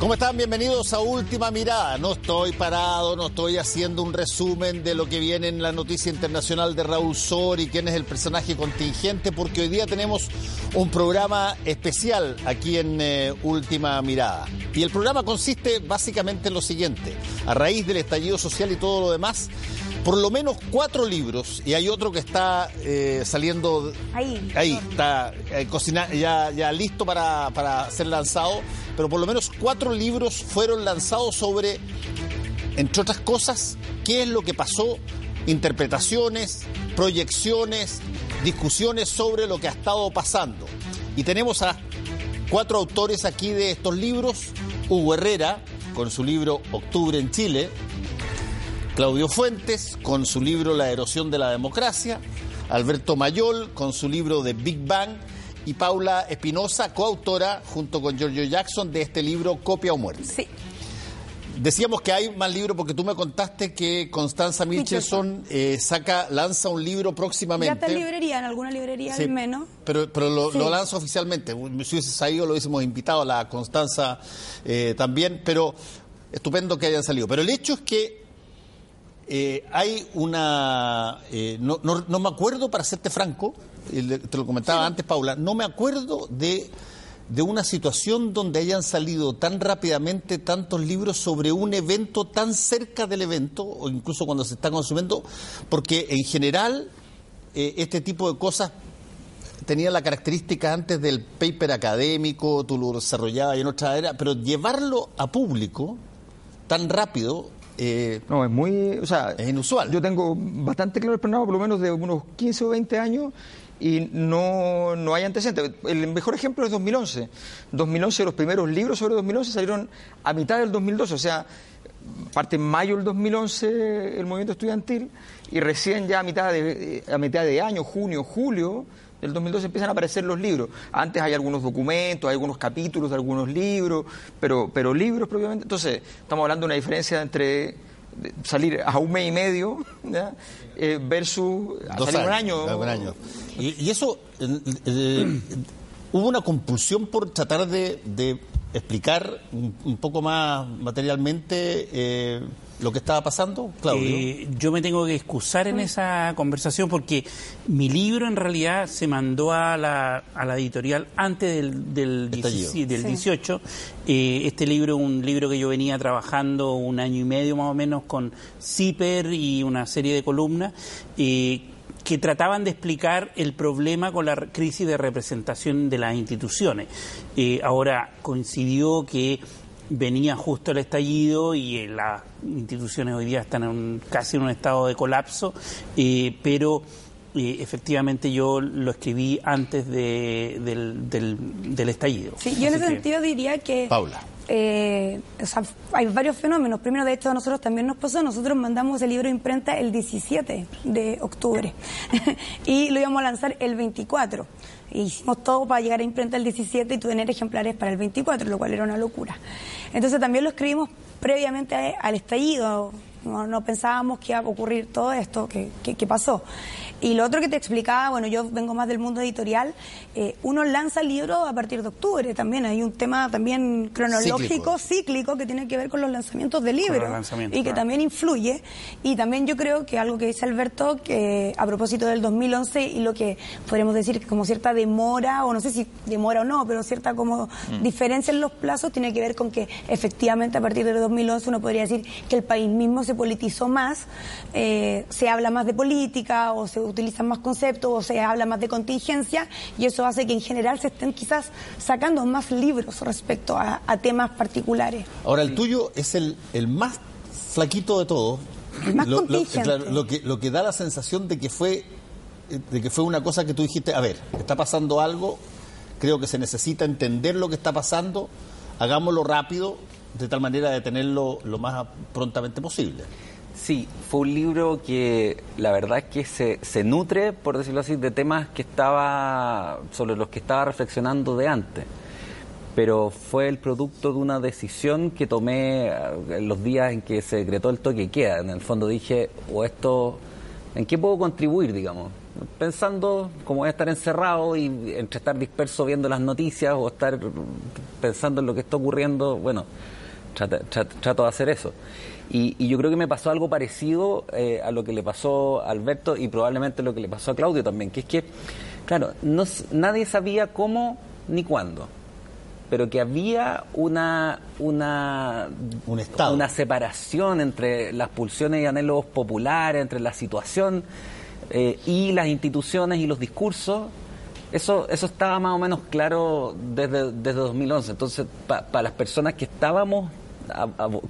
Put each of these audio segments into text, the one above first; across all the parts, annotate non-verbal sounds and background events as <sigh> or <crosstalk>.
¿Cómo están? Bienvenidos a Última Mirada. No estoy parado, no estoy haciendo un resumen de lo que viene en la noticia internacional de Raúl Sor y quién es el personaje contingente, porque hoy día tenemos un programa especial aquí en eh, Última Mirada. Y el programa consiste básicamente en lo siguiente. A raíz del estallido social y todo lo demás, por lo menos cuatro libros, y hay otro que está eh, saliendo Ahí. ahí, está eh, cocina- ya, ya listo para, para ser lanzado, pero por lo menos cuatro libros fueron lanzados sobre, entre otras cosas, qué es lo que pasó, interpretaciones, proyecciones, discusiones sobre lo que ha estado pasando. Y tenemos a cuatro autores aquí de estos libros, Hugo Herrera, con su libro Octubre en Chile, Claudio Fuentes con su libro La erosión de la democracia, Alberto Mayol con su libro The Big Bang y Paula Espinosa, coautora junto con Giorgio Jackson de este libro Copia o Muerte. Sí. Decíamos que hay más libros porque tú me contaste que Constanza Michelson eh, saca, lanza un libro Ya próximamente. está en librería, en alguna librería Sí, al menos. Pero, pero lo, Sí. lo lanza oficialmente. Si hubiese sabido, lo hubiésemos invitado a la Constanza eh, también, pero estupendo que hayan salido. Pero el hecho es que eh, hay una. eh, no, no- no me acuerdo, para serte franco, y te lo comentaba antes, Paula, no me acuerdo de, de una situación donde hayan salido tan rápidamente tantos libros sobre un evento tan cerca del evento, o incluso cuando se está consumiendo, porque en general eh, este tipo de cosas tenía la característica antes del paper académico, tú lo desarrollabas en otra era, pero llevarlo a público tan rápido. Eh, No, es muy, o sea, Es inusual. Yo tengo bastante claro el panorama, por lo menos de unos 15 o 20 años, y no, no hay antecedentes. El mejor ejemplo es 2011. 2011, los primeros libros sobre 2011 salieron a mitad del 2012, o sea, parte en mayo del 2011 el movimiento estudiantil, y recién ya a mitad de, a mitad de año, junio, julio, del 2012 empiezan a aparecer los libros. Antes hay algunos documentos, hay algunos capítulos de algunos libros, pero, pero libros propiamente. Entonces, estamos hablando de una diferencia entre salir a un mes y medio ¿ya? Eh, versus a salir un años, año. un año. Y, y eso, eh, eh, hubo una compulsión por tratar de, de explicar un, un poco más materialmente eh, lo que estaba pasando, Claudio. Eh, yo me tengo que excusar en esa conversación porque mi libro en realidad se mandó a la, a la editorial antes del, del, Estallido. 17 del Sí. 18. Eh, este libro es un libro que yo venía trabajando un año y medio más o menos con CIPER y una serie de columnas. Que trataban de explicar el problema con la crisis de representación de las instituciones. Eh, ahora coincidió que venía justo el estallido y eh, las instituciones hoy día están en un- casi en un estado de colapso, eh, pero eh, efectivamente yo lo escribí antes de- del, del- del estallido. Sí, yo en Así ese que- sentido diría que Paula. Eh, o sea, hay varios fenómenos. Primero, de hecho, a nosotros también nos pasó. Nosotros mandamos el libro a imprenta el 17 de octubre <laughs> y lo íbamos a lanzar el 24. E hicimos todo para llegar a imprenta el 17 y tener ejemplares para el 24, lo cual era una locura. Entonces también lo escribimos previamente al estallido. No, no pensábamos que iba a ocurrir todo esto que- que pasó. Y lo otro que te explicaba, bueno, yo vengo más del mundo editorial, eh, uno lanza libros a partir de octubre también. Hay un tema también cronológico, Cíclico. cíclico, que tiene que ver con los lanzamientos de libros y que claro. también influye. Y también yo creo que algo que dice Alberto, que a propósito del 2011 y lo que podríamos decir que como cierta demora, o no sé si demora o no, pero cierta como diferencia en los plazos, tiene que ver con que efectivamente a partir del 2011 uno podría decir que el país mismo se politizó más, eh, se habla más de política o se utilizan más conceptos o se habla más de contingencia y eso hace que en general se estén quizás sacando más libros respecto a, a temas particulares. Ahora, el tuyo es el, el más flaquito de todos. El más lo, lo- contingente. claro, lo que, lo que da la sensación de que fue de que fue una cosa que tú dijiste, a ver, está pasando algo, creo que se necesita entender lo que está pasando, hagámoslo rápido, de tal manera de tenerlo lo más prontamente posible. Sí, fue un libro que la verdad es que se, se nutre, por decirlo así, de temas que estaba sobre los que estaba reflexionando de antes. Pero fue el producto de una decisión que tomé eh, en los días en que se decretó el toque queda. En el fondo dije, o esto, ¿en qué puedo contribuir, digamos? pensando como voy a estar encerrado y entre estar disperso viendo las noticias o estar pensando en lo que está ocurriendo, bueno, trato, trato de hacer eso. Y, yo creo que me pasó algo parecido eh, a lo que le pasó a Alberto y probablemente lo que le pasó a Claudio también, que es que, claro, no, nadie sabía cómo ni cuándo, pero que había una, una, Un estado. una separación entre las pulsiones y anhelos populares, entre la situación eh, y las instituciones y los discursos. Eso, eso estaba más o menos claro desde, desde 2011. Entonces, para las personas que estábamos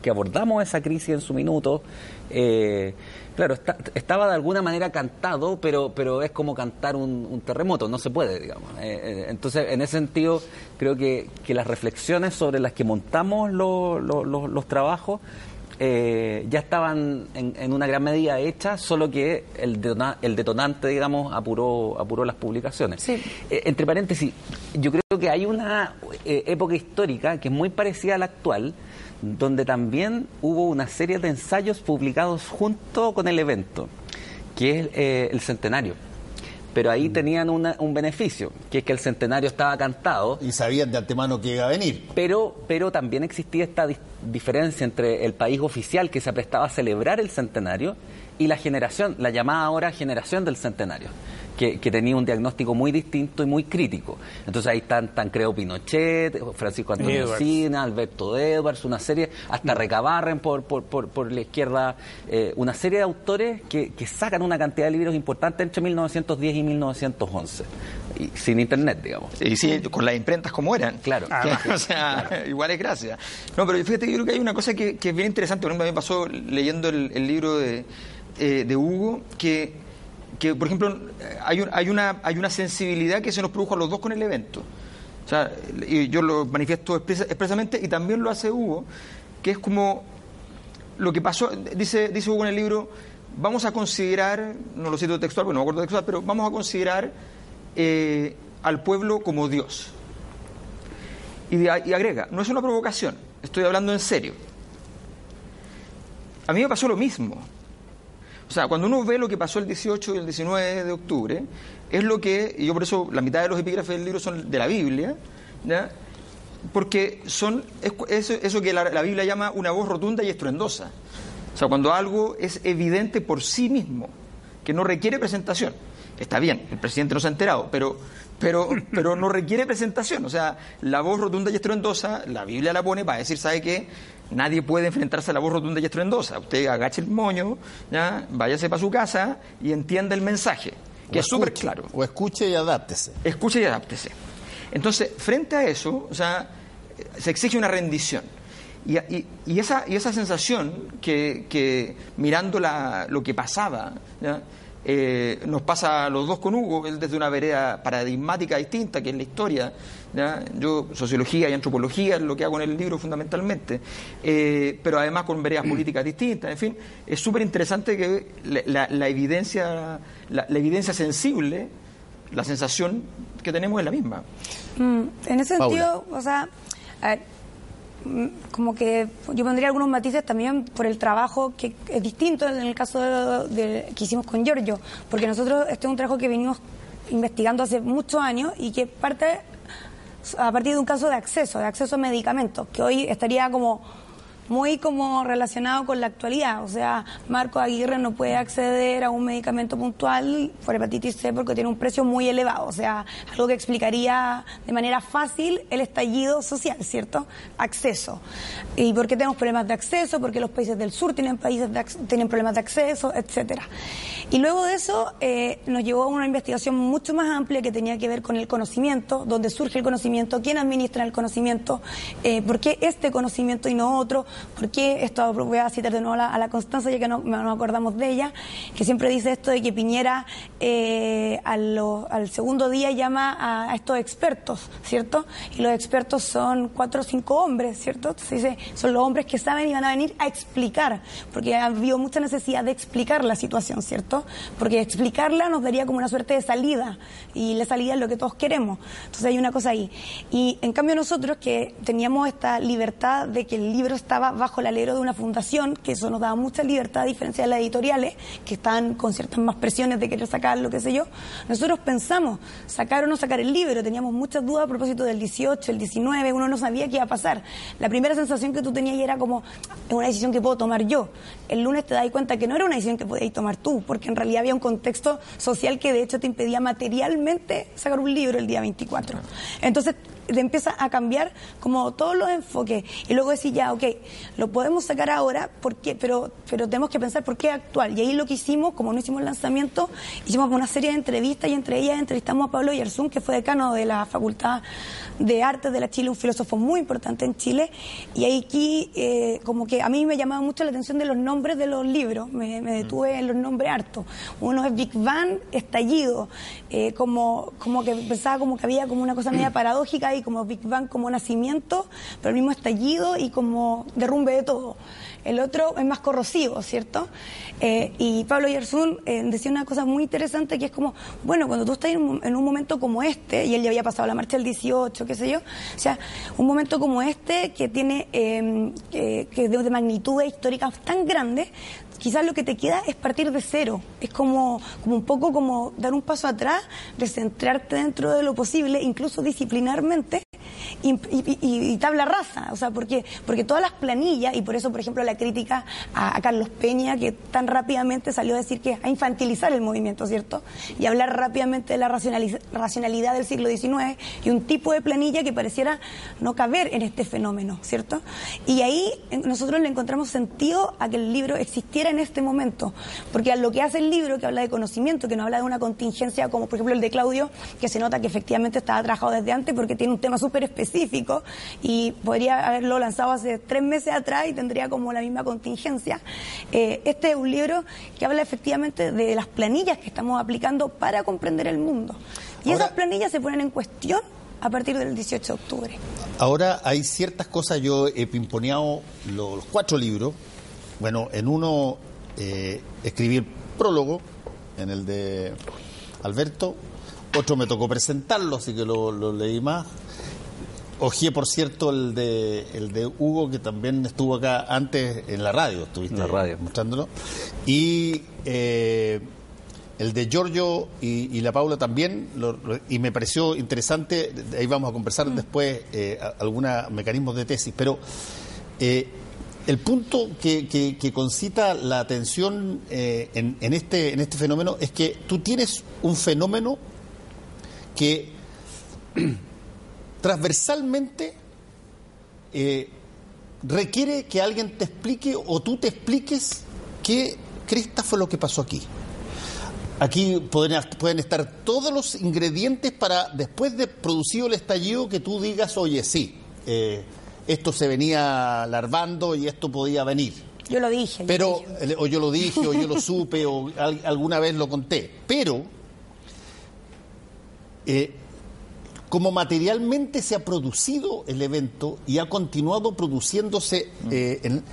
que abordamos esa crisis en su minuto, eh, claro, estaba de alguna manera cantado, pero, pero es como cantar un, terremoto, no se puede, digamos. Eh, eh, entonces, en ese sentido, creo que, que, las reflexiones sobre las que montamos los trabajos ya estaban en, una gran medida hechas, solo que el, el detonante, digamos, apuró, apuró las publicaciones. entre paréntesis, yo creo que hay una época histórica que es muy parecida a la actual, donde también hubo una serie de ensayos publicados junto con el evento, que es eh, el centenario. Pero ahí mm. tenían un beneficio, que es que el centenario estaba cantado. Y sabían de antemano que iba a venir. Pero, pero también existía esta diferencia entre el país oficial que se prestaba a celebrar el centenario y la generación, la llamada ahora generación del centenario que, tenía un diagnóstico muy distinto y muy crítico. Entonces ahí están Tancredo Pinochet, Francisco Antonio Sina, Alberto Edwards, una serie, hasta Recabarren por, por, por, la izquierda, eh, una serie de autores que, que sacan una cantidad de libros importantes entre 1910 y 1911 y sin internet, digamos. Y sí, con las imprentas como eran. Claro. <laughs> o sea, igual es gracia. No, pero fíjate, yo creo que hay una cosa que, es bien interesante. Por ejemplo, me pasó leyendo el, libro de, eh, de Hugo, que que, por ejemplo, hay, hay, una, hay una sensibilidad que se nos produjo a los dos con el evento. O sea, y yo lo manifiesto expresamente y también lo hace Hugo, que es como lo que pasó, dice, dice Hugo en el libro, vamos a considerar, no lo cito textual, bueno, no me acuerdo textual, pero vamos a considerar eh, al pueblo como Dios. Y, y agrega, no es una provocación, estoy hablando en serio. A mí me pasó lo mismo. O sea, cuando uno ve lo que pasó el 18 y el 19 de octubre, es lo que, y yo por eso la mitad de los epígrafes del libro son de la Biblia, ¿ya? porque son eso, eso que la, Biblia llama una voz rotunda y estruendosa. O sea, cuando algo es evidente por sí mismo, que no requiere presentación. Está bien, el presidente no se ha enterado, pero, pero, <laughs> pero no requiere presentación. O sea, la voz rotunda y estruendosa, la Biblia la pone para decir, ¿sabe qué? Nadie puede enfrentarse a la voz rotunda y estruendosa. Usted agache el moño, ¿ya? váyase para su casa y entienda el mensaje, que es súper claro. O escuche y adáptese. Escuche y adáptese. Entonces, frente a eso, o sea, se exige una rendición. Y, y, esa, y esa sensación que, que mirando la, lo que pasaba, ¿ya? Eh, nos pasa a los dos con Hugo, él desde una vereda paradigmática distinta, que es la historia. Yo, sociología y antropología es lo que hago en el libro fundamentalmente, eh, pero además con veredas <clears throat> políticas distintas. En fin, es súper interesante que la, evidencia, la, evidencia sensible, la sensación que tenemos es la misma. Mm, en ese sentido, o sea, como que yo pondría algunos matices también por el trabajo que es distinto en el caso de, que hicimos con Giorgio, porque nosotros este es un trabajo que venimos investigando hace muchos años y que parte a partir de un caso de acceso, de acceso a medicamentos, que hoy estaría como muy como relacionado con la actualidad. O sea, Marco Aguirre no puede acceder a un medicamento puntual por hepatitis C porque tiene un precio muy elevado. O sea, algo que explicaría de manera fácil el estallido social, ¿cierto? Acceso. ¿Y por qué tenemos problemas de acceso? Porque los países del sur tienen, países tienen problemas de acceso, etcétera. Y luego de eso eh, nos llevó a una investigación mucho más amplia que tenía que ver con el conocimiento, dónde surge el conocimiento, quién administra el conocimiento, eh, por qué este conocimiento y no otro, porque esto voy a citar de nuevo a la, Constanza, ya que no, nos acordamos de ella, que siempre dice esto de que Piñera eh, al, segundo día llama a, estos expertos, ¿cierto? Y los expertos son cuatro o cinco hombres, ¿cierto? Se dice, son los hombres que saben y van a venir a explicar, porque ha habido mucha necesidad de explicar la situación, ¿cierto? Porque explicarla nos daría como una suerte de salida, y la salida es lo que todos queremos. Entonces hay una cosa ahí. Y en cambio nosotros que teníamos esta libertad de que el libro estaba bajo el alero de una fundación, que eso nos daba mucha libertad a diferencia de las editoriales, que están con ciertas más presiones de querer sacar lo que sé yo. Nosotros pensamos sacar o no sacar el libro, teníamos muchas dudas a propósito del 18, el 19, uno no sabía qué iba a pasar. La primera sensación que tú tenías era como, es una decisión que puedo tomar yo. El lunes te das cuenta que no era una decisión que podías tomar tú, porque en realidad había un contexto social que de hecho te impedía materialmente sacar un libro el día 24. Entonces, te empieza a cambiar como todos los enfoques y luego decir ya, ok, lo podemos sacar ahora, porque, pero, pero tenemos que pensar por qué actual. Y ahí lo que hicimos, como no hicimos el lanzamiento, hicimos una serie de entrevistas y entre ellas entrevistamos a Pablo Yerzún, que fue decano de la Facultad de Artes de la Chile, un filósofo muy importante en Chile. Y ahí aquí, eh, como que a mí me llamaba mucho la atención de los nombres de los libros, me, detuve en los nombres hartos. Uno es Big Bang, Estallido, eh, como, como que pensaba como que había como una cosa media paradójica como Big Bang como nacimiento, pero el mismo estallido y como derrumbe de todo. El otro es más corrosivo, ¿cierto? Eh, y Pablo Yersun eh, decía una cosa muy interesante que es como, bueno, cuando tú estás en un, momento como este, y él ya había pasado la marcha del 18, qué sé yo, o sea, un momento como este que tiene em, que de, de magnitudes históricas tan grandes, quizás lo que te queda es partir de cero. Es como, como un poco como dar un paso atrás, recentrarte dentro de lo posible, incluso disciplinarmente, y, tabla rasa. O sea, porque, porque todas las planillas, y por eso, por ejemplo, la crítica a, Carlos Peña, que tan rápidamente salió a decir que a infantilizar el movimiento, ¿cierto? Y hablar rápidamente de la racionalidad del siglo XIX y un tipo de planilla que pareciera no caber en este fenómeno, ¿cierto? Y ahí nosotros le encontramos sentido a que el libro existiera en este momento, porque a lo que hace el libro, que habla de conocimiento, que no habla de una contingencia como por ejemplo el de Claudio, que se nota que efectivamente estaba trabajado desde antes porque tiene un tema súper específico y podría haberlo lanzado hace tres meses atrás y tendría como la misma contingencia. Eh, este es un libro que habla efectivamente de las planillas que estamos aplicando para comprender el mundo. Y esas planillas se ponen en cuestión a partir del 18 de octubre. Ahora hay ciertas cosas, yo he pimponeado los cuatro libros, bueno, en uno eh, escribí el prólogo, en el de Alberto, otro me tocó presentarlo, así que lo, leí más. Ojeé, por cierto, el de, el de Hugo, que también estuvo acá antes en la radio, estuviste en la radio. mostrándolo. Y eh, el de Giorgio y, la Paula también, y me pareció interesante, ahí vamos a conversar mm. después eh, algunos mecanismos de tesis, pero eh, el punto que, concita la atención eh, en, este, en este fenómeno es que tú tienes un fenómeno que transversalmente eh, requiere que alguien te explique o tú te expliques qué cresta fue lo que pasó aquí. Aquí pueden, pueden estar todos los ingredientes para, después de producido el estallido, que tú digas, oye, sí, eh, esto se venía larvando y esto podía venir. Yo lo dije. Pero, o yo lo dije, o yo lo <laughs> supe, o alguna vez lo conté. Pero, eh, como materialmente se ha producido el evento y ha continuado produciéndose eh, en,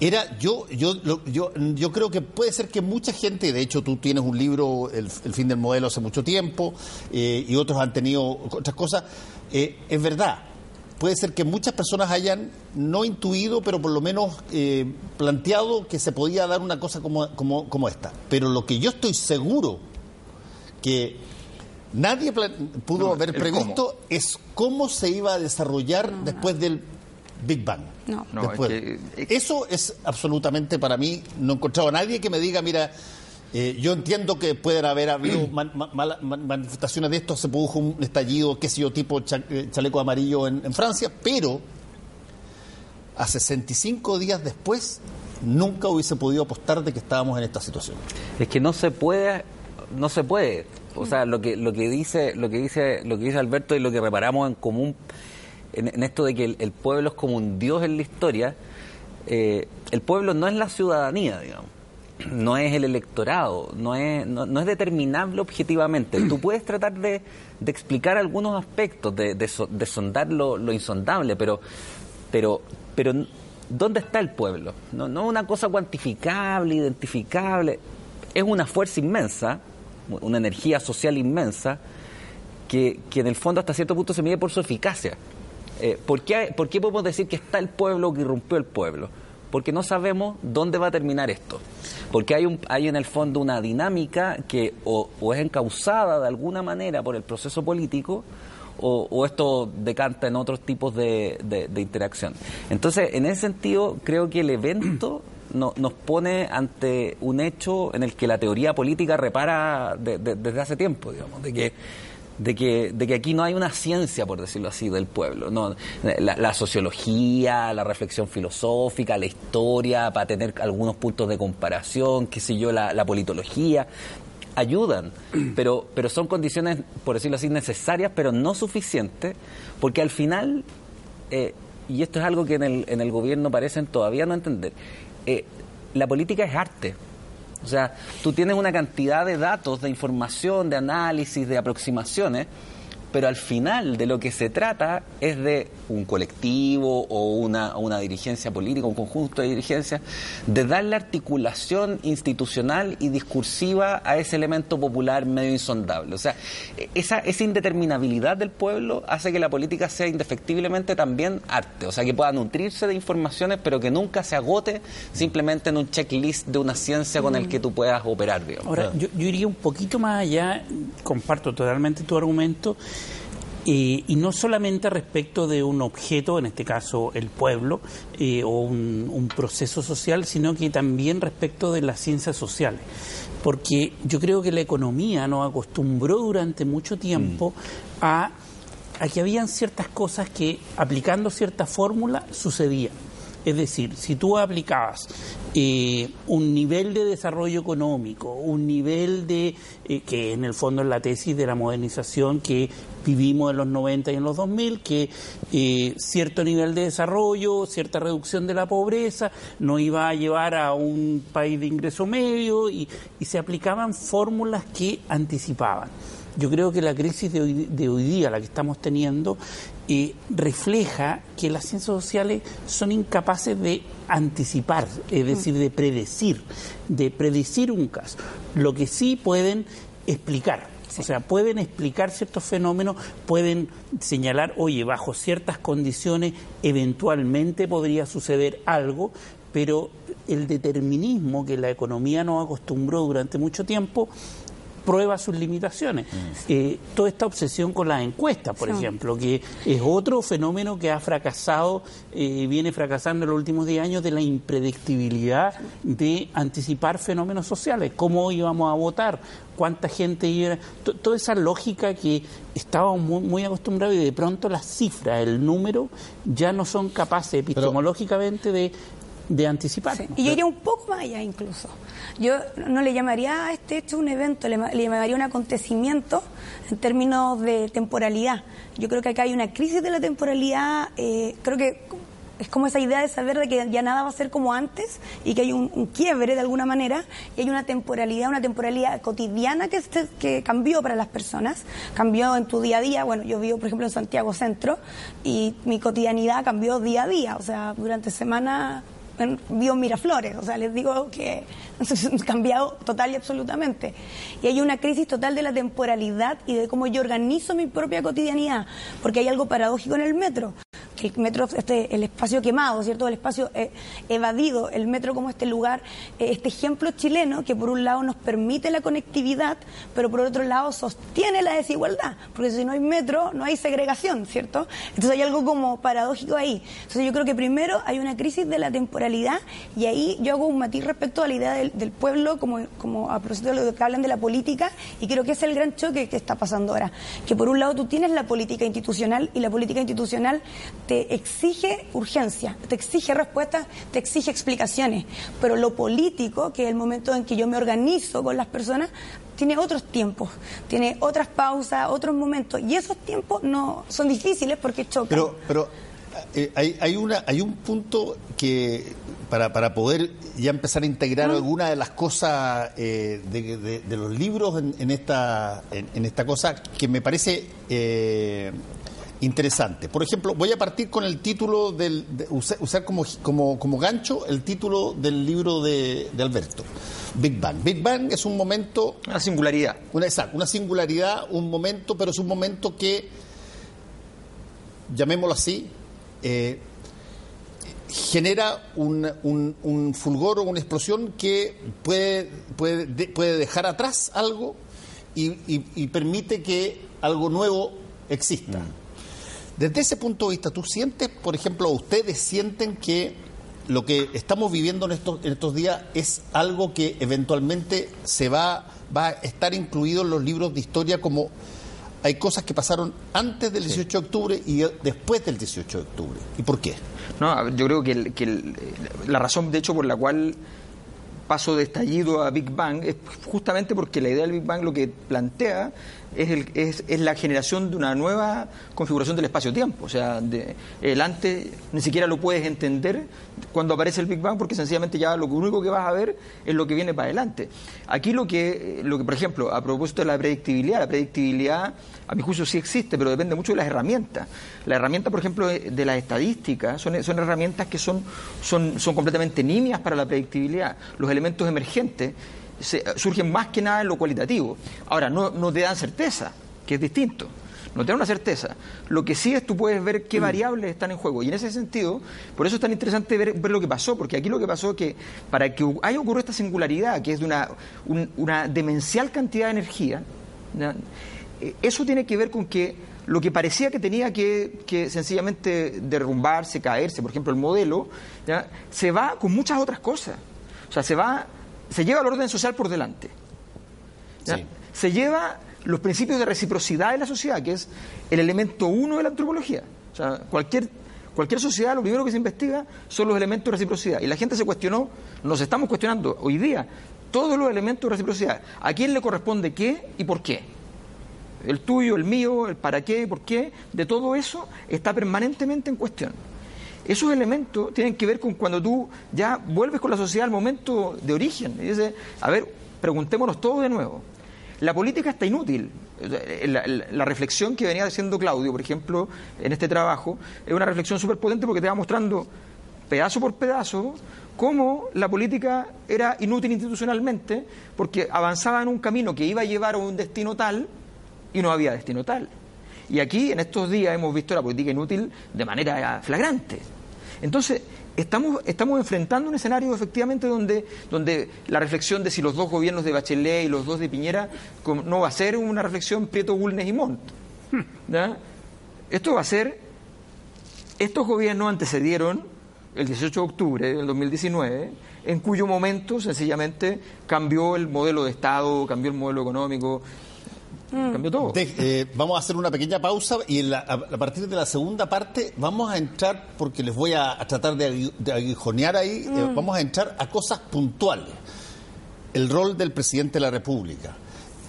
era yo yo yo yo creo que puede ser que mucha gente de hecho tú tienes un libro el, fin del modelo hace mucho tiempo eh, y otros han tenido otras cosas es verdad puede ser que muchas personas hayan no intuido, pero por lo menos eh, planteado que se podía dar una cosa como, como, esta. Pero lo que yo estoy seguro que nadie pudo haber previsto es cómo se iba a desarrollar después del Big Bang. No. Eso es absolutamente para mí, no he encontrado a nadie que me diga, mira, eh, yo entiendo que pueden haber habido <clears throat> manifestaciones de esto, se produjo un estallido, qué sé yo, tipo eh, chaleco amarillo en, Francia, pero a 65 días después nunca hubiese podido apostar de que estábamos en esta situación. Es que no se puede, no se puede. O sea, lo que lo que dice lo que dice lo que dice Alberto y lo que reparamos en común en, esto de que el, pueblo es como un dios en la historia. Eh, el pueblo no es la ciudadanía, digamos no es el electorado, no es, no, es determinable objetivamente. Tú puedes tratar de, de explicar algunos aspectos, de, de, sondar lo, insondable, pero, pero, pero ¿dónde está el pueblo? No, no es una cosa cuantificable, identificable, es una fuerza inmensa, una energía social inmensa, que, que en el fondo hasta cierto punto se mide por su eficacia. Eh, ¿por, qué, ¿Por qué podemos decir que está el pueblo que irrumpió el pueblo? porque no sabemos dónde va a terminar esto. Porque hay, un, hay en el fondo una dinámica que o, es encausada de alguna manera por el proceso político, o, esto decanta en otros tipos de, de, interacción. Entonces, en ese sentido, creo que el evento nos pone ante un hecho en el que la teoría política repara desde hace tiempo, digamos, de que de que, de que aquí no hay una ciencia, por decirlo así, del pueblo. No, la, sociología, la reflexión filosófica, la historia, para tener algunos puntos de comparación, qué sé yo, la, politología, ayudan, <clears throat> pero, pero son condiciones, por decirlo así, necesarias, pero no suficientes, porque al final, eh, y esto es algo que en el, en el gobierno parecen todavía no entender, eh, la política es arte. O sea, tú tienes una cantidad de datos, de información, de análisis, de aproximaciones pero al final de lo que se trata es de un colectivo o una, una dirigencia política, un conjunto de dirigencias, de darle articulación institucional y discursiva a ese elemento popular medio insondable. O sea, esa, esa indeterminabilidad del pueblo hace que la política sea indefectiblemente también arte, o sea, que pueda nutrirse de informaciones, pero que nunca se agote simplemente en un checklist de una ciencia con el que tú puedas operar. Ahora, yo, yo iría un poquito más allá, comparto totalmente tu argumento, eh, y no solamente respecto de un objeto, en este caso el pueblo, eh, o un, proceso social, sino que también respecto de las ciencias sociales. Porque yo creo que la economía nos acostumbró durante mucho tiempo mm. a, a que habían ciertas cosas que aplicando cierta fórmula sucedían. Es decir, si tú aplicabas eh, un nivel de desarrollo económico, un nivel de, eh, que en el fondo es la tesis de la modernización que vivimos en los 90 y en los 2000, que eh, cierto nivel de desarrollo, cierta reducción de la pobreza, no iba a llevar a un país de ingreso medio y se aplicaban fórmulas que anticipaban. Yo creo que la crisis de hoy, día, la que estamos teniendo, eh, refleja que las ciencias sociales son incapaces de anticipar, es decir, de predecir, de predecir un caso. Lo que sí pueden explicar. O sea, pueden explicar ciertos fenómenos, pueden señalar, oye, bajo ciertas condiciones eventualmente podría suceder algo, pero el determinismo que la economía nos acostumbró durante mucho tiempo prueba sus limitaciones. Mm. Eh, toda esta obsesión con las encuestas, por ejemplo, que es otro fenómeno que ha fracasado, eh, viene fracasando en los últimos 10 años de la impredictibilidad de anticipar fenómenos sociales, cómo íbamos a votar, cuánta gente iba, toda esa lógica que estábamos muy, acostumbrados y de pronto las cifras, el número, ya no son capaces epistemológicamente de de anticipar. Y yo iría un poco más allá incluso. Yo no le llamaría a este hecho un evento, le, llamaría un acontecimiento en términos de temporalidad. Yo creo que acá hay una crisis de la temporalidad, eh, creo que es como esa idea de saber de que ya nada va a ser como antes y que hay un, quiebre de alguna manera y hay una temporalidad, una temporalidad cotidiana que, que cambió para las personas, cambió en tu día a día. Bueno, yo vivo, por ejemplo, en Santiago Centro y mi cotidianidad cambió día a día. O sea, durante semana vivo Miraflores, o sea, les digo que <laughs> ha cambiado total y absolutamente. Y hay una crisis total de la temporalidad y de cómo yo organizo mi propia cotidianidad, porque hay algo paradójico en el metro el metro, este, el espacio quemado, ¿cierto? El espacio eh, evadido, el metro como este lugar, eh, este ejemplo chileno que por un lado nos permite la conectividad, pero por otro lado sostiene la desigualdad, porque si no hay metro, no hay segregación, ¿cierto? Entonces hay algo como paradójico ahí. Entonces yo creo que primero hay una crisis de la temporalidad y ahí yo hago un matiz respecto a la idea del, pueblo, como, como a propósito de lo que hablan de la política, y creo que es el gran choque que está pasando ahora. Que por un lado tú tienes la política institucional y la política institucional te exige urgencia, te exige respuestas, te exige explicaciones. Pero lo político, que es el momento en que yo me organizo con las personas, tiene otros tiempos, tiene otras pausas, otros momentos. Y esos tiempos no son difíciles porque chocan. Pero, pero eh, hay, hay, una, hay un punto que para, para poder ya empezar a integrar alguna de las cosas eh, de, los libros en, esta, en, esta cosa que me parece eh, interesante. Por ejemplo, voy a partir con el título del, usar, como, como, como, gancho el título del libro de, Alberto, Big Bang. Big Bang es un momento... Una singularidad. Una, exacto, una singularidad, un momento, pero es un momento que, llamémoslo así, eh, genera un, un, un, fulgor o una explosión que puede, puede, de, puede dejar atrás algo y, y, y, permite que algo nuevo exista. Mm. Desde ese punto de vista, ¿tú sientes, por ejemplo, ustedes sienten que lo que estamos viviendo en estos, en estos días es algo que eventualmente se va, va a estar incluido en los libros de historia como hay cosas que pasaron antes del 18 de octubre y después del 18 de octubre. ¿Y por qué? No, yo creo que, el, que el, la razón, de hecho, por la cual paso de estallido a Big Bang es justamente porque la idea del Big Bang lo que plantea es, el, es, es, la generación de una nueva configuración del espacio-tiempo. O sea, de, el antes ni siquiera lo puedes entender cuando aparece el Big Bang porque sencillamente ya lo único que vas a ver es lo que viene para adelante. Aquí lo que, lo que por ejemplo, a propósito de la predictibilidad, la predictibilidad a mi juicio sí existe, pero depende mucho de las herramientas. La herramienta, por ejemplo, de las estadísticas son, son herramientas que son, son, son completamente nimias para la predictibilidad. Los elementos emergentes se, surgen más que nada en lo cualitativo. Ahora, no, no te dan certeza, que es distinto. No te dan una certeza. Lo que sí es tú puedes ver qué mm. variables están en juego. Y en ese sentido, por eso es tan interesante ver, ver lo que pasó, porque aquí lo que pasó es que para que haya ocurrido esta singularidad, que es de una, un, una demencial cantidad de energía, ¿ya? Eh, eso tiene que ver con que lo que parecía que tenía que, que sencillamente derrumbarse, caerse, por ejemplo, el modelo, ¿ya? se va con muchas otras cosas. O sea, se va se lleva el orden social por delante. Sí. Se lleva los principios de reciprocidad de la sociedad, que es el elemento uno de la antropología. O sea, cualquier, cualquier sociedad lo primero que se investiga son los elementos de reciprocidad. Y la gente se cuestionó, nos estamos cuestionando hoy día todos los elementos de reciprocidad. ¿A quién le corresponde qué y por qué? El tuyo, el mío, el para qué, por qué, de todo eso está permanentemente en cuestión. Esos elementos tienen que ver con cuando tú ya vuelves con la sociedad al momento de origen. Y dices, a ver, preguntémonos todos de nuevo. La política está inútil. La, la, la, reflexión que venía haciendo Claudio, por ejemplo, en este trabajo, es una reflexión súper potente porque te va mostrando pedazo por pedazo cómo la política era inútil institucionalmente porque avanzaba en un camino que iba a llevar a un destino tal y no había destino tal. Y aquí, en estos días, hemos visto la política inútil de manera flagrante. Entonces, estamos, estamos enfrentando un escenario efectivamente donde, donde la reflexión de si los dos gobiernos de Bachelet y los dos de Piñera no va a ser una reflexión Prieto, Bulnes y Montt. Esto va a ser, estos gobiernos antecedieron el 18 de octubre del 2019, en cuyo momento sencillamente cambió el modelo de Estado, cambió el modelo económico. Cambió todo. De, eh, vamos a hacer una pequeña pausa y la, a, a, partir de la segunda parte vamos a entrar, porque les voy a, a tratar de, de, aguijonear ahí, mm. eh, vamos a entrar a cosas puntuales. El rol del presidente de la República.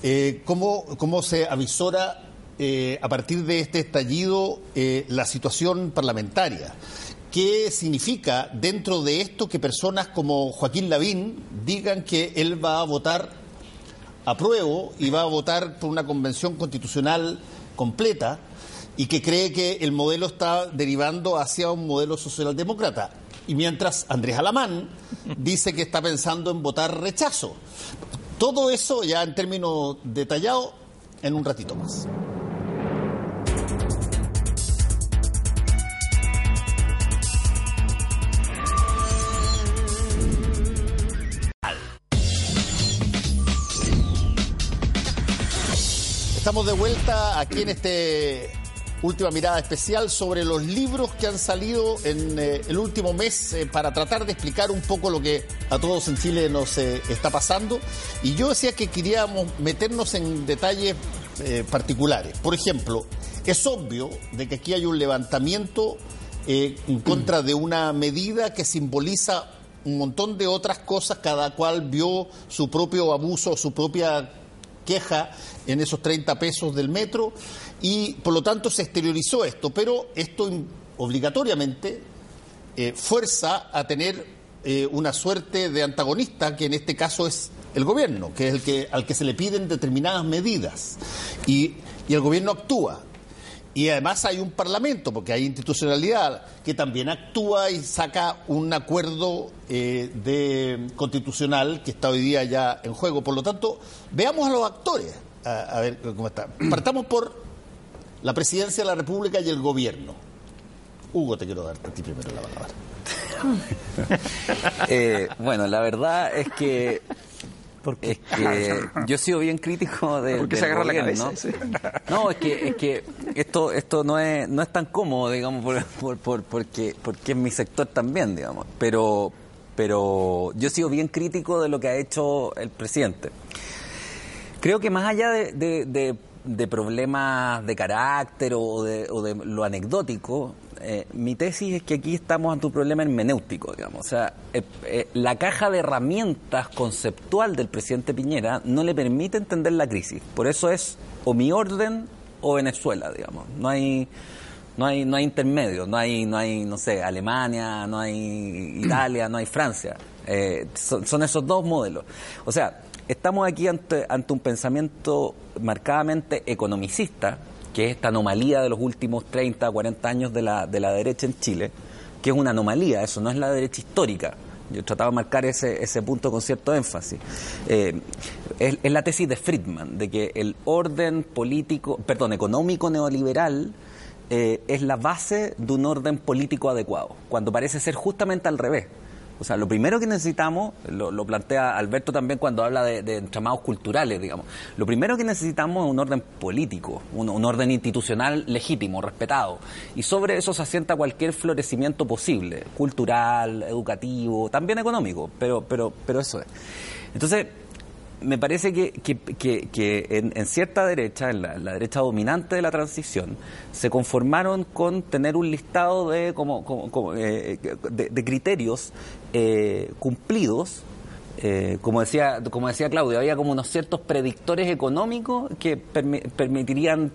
Eh, cómo, cómo se avisora eh, a partir de este estallido eh, la situación parlamentaria. ¿Qué significa dentro de esto que personas como Joaquín Lavín digan que él va a votar apruebo y va a votar por una convención constitucional completa y que cree que el modelo está derivando hacia un modelo socialdemócrata. Y mientras Andrés Alamán dice que está pensando en votar rechazo. Todo eso ya en términos detallados en un ratito más. Estamos de vuelta aquí en este última mirada especial sobre los libros que han salido en eh, el último mes eh, para tratar de explicar un poco lo que a todos en Chile nos eh, está pasando. Y yo decía que queríamos meternos en detalles particulares. Por ejemplo, es obvio de que aquí hay un levantamiento en contra de una medida que simboliza un montón de otras cosas, cada cual vio su propio abuso, su propia queja en esos 30 pesos del metro y por lo tanto se exteriorizó esto, pero esto obligatoriamente eh, fuerza a tener eh, una suerte de antagonista que en este caso es el gobierno, que es el que al que se le piden determinadas medidas y, y el gobierno actúa. Y además hay un parlamento, porque hay institucionalidad que también actúa y saca un acuerdo eh, de, constitucional que está hoy día ya en juego. Por lo tanto, veamos a los actores, a, ver cómo está. Partamos por la presidencia de la República y el gobierno. Hugo, te quiero dar a ti primero la palabra. <laughs> Eh, bueno, la verdad es que es que <laughs> yo he sido bien crítico de ¿Por qué se agarra la cabeza? ¿no? es que es que esto esto no es no es tan cómodo, digamos, por, por, porque porque es mi sector también, digamos, pero pero yo he sido bien crítico de lo que ha hecho el presidente. Creo que más allá de, de, problemas de carácter o de, o de lo anecdótico, eh, mi tesis es que aquí estamos ante un problema hermenéutico, digamos. O sea, eh, eh, la caja de herramientas conceptual del presidente Piñera no le permite entender la crisis. Por eso es o mi orden o Venezuela, digamos. No hay no hay no hay intermedio, no hay no hay no sé Alemania, no hay <clears throat> Italia, no hay Francia. son, son, esos dos modelos. O sea, estamos aquí ante ante un pensamiento marcadamente economicista que es esta anomalía de los últimos 30, 40 años de la, de la derecha en Chile, que es una anomalía, eso no es la derecha histórica. Yo trataba de marcar ese, ese punto con cierto énfasis. Eh, es, la tesis de Friedman, de que el orden político, perdón, económico neoliberal eh, es la base de un orden político adecuado, cuando parece ser justamente al revés. O sea, lo primero que necesitamos, lo, plantea Alberto también cuando habla de, de, entramados culturales, digamos, lo primero que necesitamos es un orden político, un, orden institucional legítimo, respetado. Y sobre eso se asienta cualquier florecimiento posible, cultural, educativo, también económico, pero, pero, pero eso es. Entonces, me parece que, que, en, cierta derecha, en la, derecha dominante de la transición, se conformaron con tener un listado de, como, eh, de, criterios eh, cumplidos. Eh, como decía como decía Claudio, había como unos ciertos predictores económicos que permitirían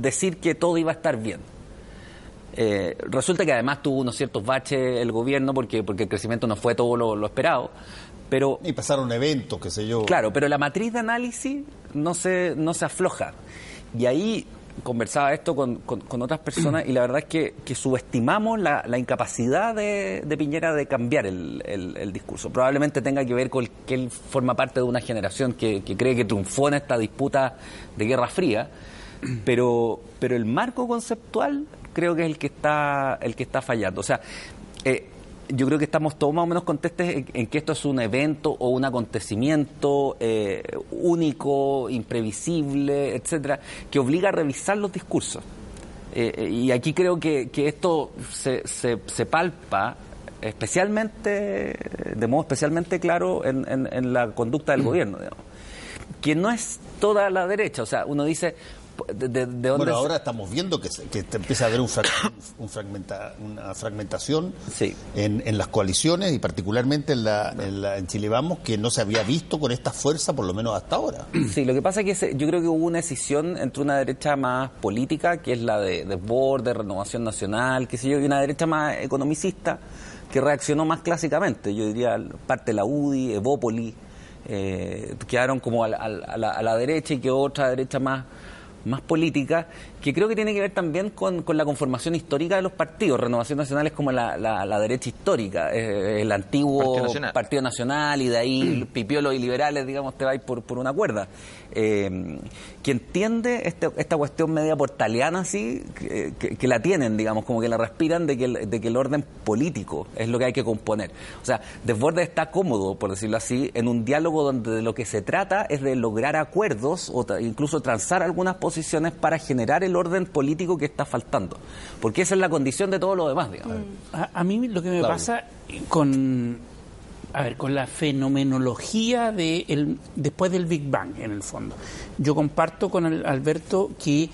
decir que todo iba a estar bien. resulta que además tuvo unos ciertos baches el gobierno porque, porque el crecimiento no fue todo lo esperado, pero, y pasaron eventos, qué sé yo. Claro, pero la matriz de análisis no se, no se afloja. Y ahí conversaba esto con, con, otras personas y la verdad es que, que subestimamos la, la incapacidad de, de, Piñera de cambiar el, el, discurso. Probablemente tenga que ver con que él forma parte de una generación que, que cree que triunfó en esta disputa de Guerra Fría, pero, pero el marco conceptual creo que es el que está, el que está fallando. O sea, eh, yo creo que estamos todos más o menos contestes en, que esto es un evento o un acontecimiento eh, único, imprevisible, etcétera, que obliga a revisar los discursos. Eh, eh, y aquí creo que, esto se, se, palpa especialmente, de modo especialmente claro, en, en la conducta del mm. gobierno, digamos. Que no es toda la derecha, o sea, uno dice, de, Bueno, ahora estamos viendo que, que empieza a haber un, una fragmentación en, las coaliciones y particularmente en, la, en, Chile Vamos que no se había visto con esta fuerza, por lo menos hasta ahora. <clears throat> Sí, lo que pasa es que yo creo que hubo una decisión entre una derecha más política, que es la de, de Renovación Nacional, que sé yo, y una derecha más economicista, que reaccionó más clásicamente. Yo diría parte de la UDI, Evópoli, eh, quedaron como a la derecha y que otra derecha más más política, que creo que tiene que ver también con, con la conformación histórica de los partidos. Renovación Nacional es como la, la, derecha histórica, el antiguo Partido Nacional. y de ahí <clears throat> Pipiolo y liberales, digamos, te vais por, por una cuerda. Eh, que entiende este, esta cuestión media portaliana así, que, la tienen, digamos, como que la respiran de que, el, de que el orden político es lo que hay que componer. O sea, Desbordes está cómodo, por decirlo así, en un diálogo donde de lo que se trata es de lograr acuerdos o incluso transar algunas posiciones para generar el orden político que está faltando. Porque esa es la condición de todo lo demás, digamos. A, mí lo que me pasa con a ver, con la fenomenología de el, después del Big Bang, en el fondo. Yo comparto con Alberto que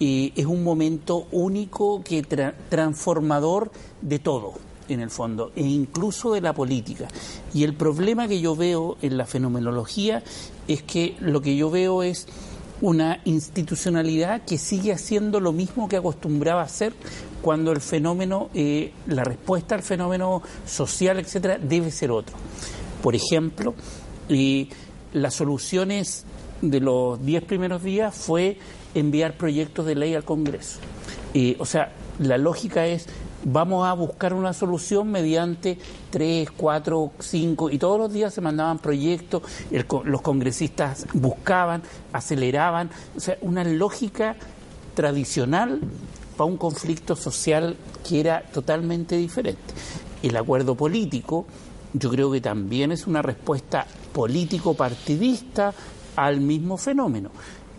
eh, es un momento único, que transformador de todo, en el fondo, e incluso de la política. Y el problema que yo veo en la fenomenología es que lo que yo veo es una institucionalidad que sigue haciendo lo mismo que acostumbraba a hacer cuando el fenómeno, eh, la respuesta al fenómeno social, etcétera, debe ser otro. Por ejemplo, las soluciones de los diez primeros días fue enviar proyectos de ley al Congreso. O sea, la lógica es vamos a buscar una solución mediante tres, cuatro, cinco, y todos los días se mandaban proyectos, los congresistas buscaban, aceleraban, o sea, una lógica tradicional para un conflicto social que era totalmente diferente. el acuerdo político, yo creo que también es una respuesta político-partidista al mismo fenómeno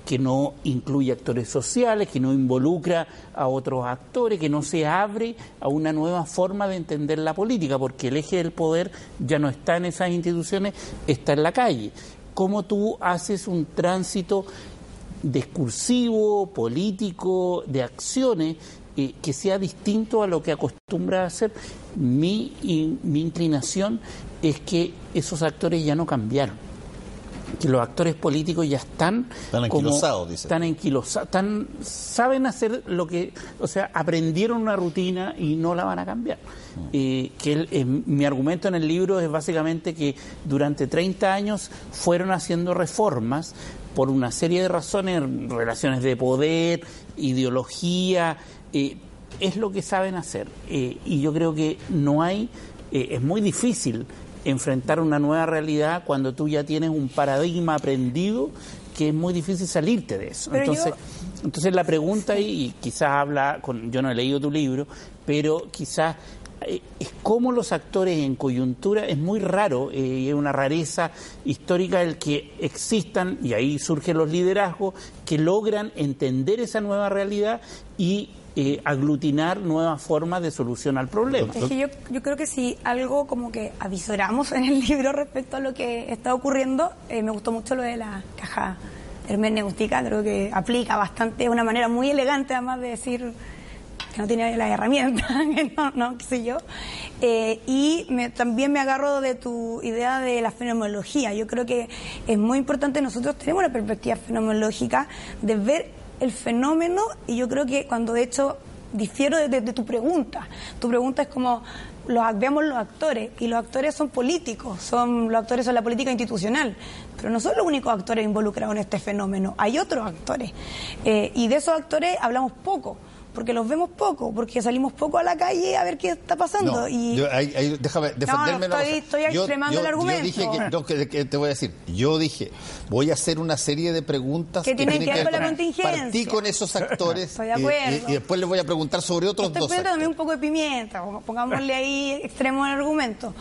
que no incluye actores sociales, que no involucra a otros actores, que no se abre a una nueva forma de entender la política, porque el eje del poder ya no está en esas instituciones, está en la calle. ¿Cómo tú haces un tránsito discursivo, político, de acciones eh, que sea distinto a lo que acostumbra hacer? Mi, mi inclinación es que esos actores ya no cambiaron que los actores políticos ya están están anquilosados, dice. Están anquilosados, están, saben hacer lo que, o sea, aprendieron una rutina y no la van a cambiar. Mm. Eh, que eh, mi argumento en el libro es básicamente que durante 30 años fueron haciendo reformas por una serie de razones, relaciones de poder, ideología, eh, es lo que saben hacer. y yo creo que no hay, es muy difícil enfrentar una nueva realidad cuando tú ya tienes un paradigma aprendido que es muy difícil salirte de eso. entonces, entonces la pregunta, y quizás habla, con, yo no he leído tu libro, pero quizás eh, es como los actores en coyuntura, es muy raro, eh, es una rareza histórica el que existan, y ahí surgen los liderazgos, que logran entender esa nueva realidad y eh, aglutinar nuevas formas de solución al problema. Es que yo, creo que si algo como que avisoramos en el libro respecto a lo que está ocurriendo, eh, me gustó mucho lo de la caja hermenéutica, creo que aplica bastante, una manera muy elegante además de decir que no tiene las herramientas, <laughs> no, no, qué sé yo. Eh, y también me agarro de tu idea de la fenomenología. Yo creo que es muy importante, nosotros tenemos una perspectiva fenomenológica de ver el fenómeno y yo creo que cuando de hecho difiero de, tu pregunta, tu pregunta es como los, vemos los actores y los actores son políticos, son los actores son la política institucional, pero no son los únicos actores involucrados en este fenómeno, hay otros actores eh, y de esos actores hablamos poco porque los vemos poco, porque salimos poco a la calle a ver qué está pasando. y... déjame defenderme. No, estoy, estoy extremando el argumento. Yo dije que, te voy a decir, yo dije, voy a hacer una serie de preguntas que, tienen que ver con la contingencia. Partí con esos actores <laughs> y, después les voy a preguntar sobre otros estoy dos. Estoy también un poco de pimienta, pongámosle ahí extremo el argumento.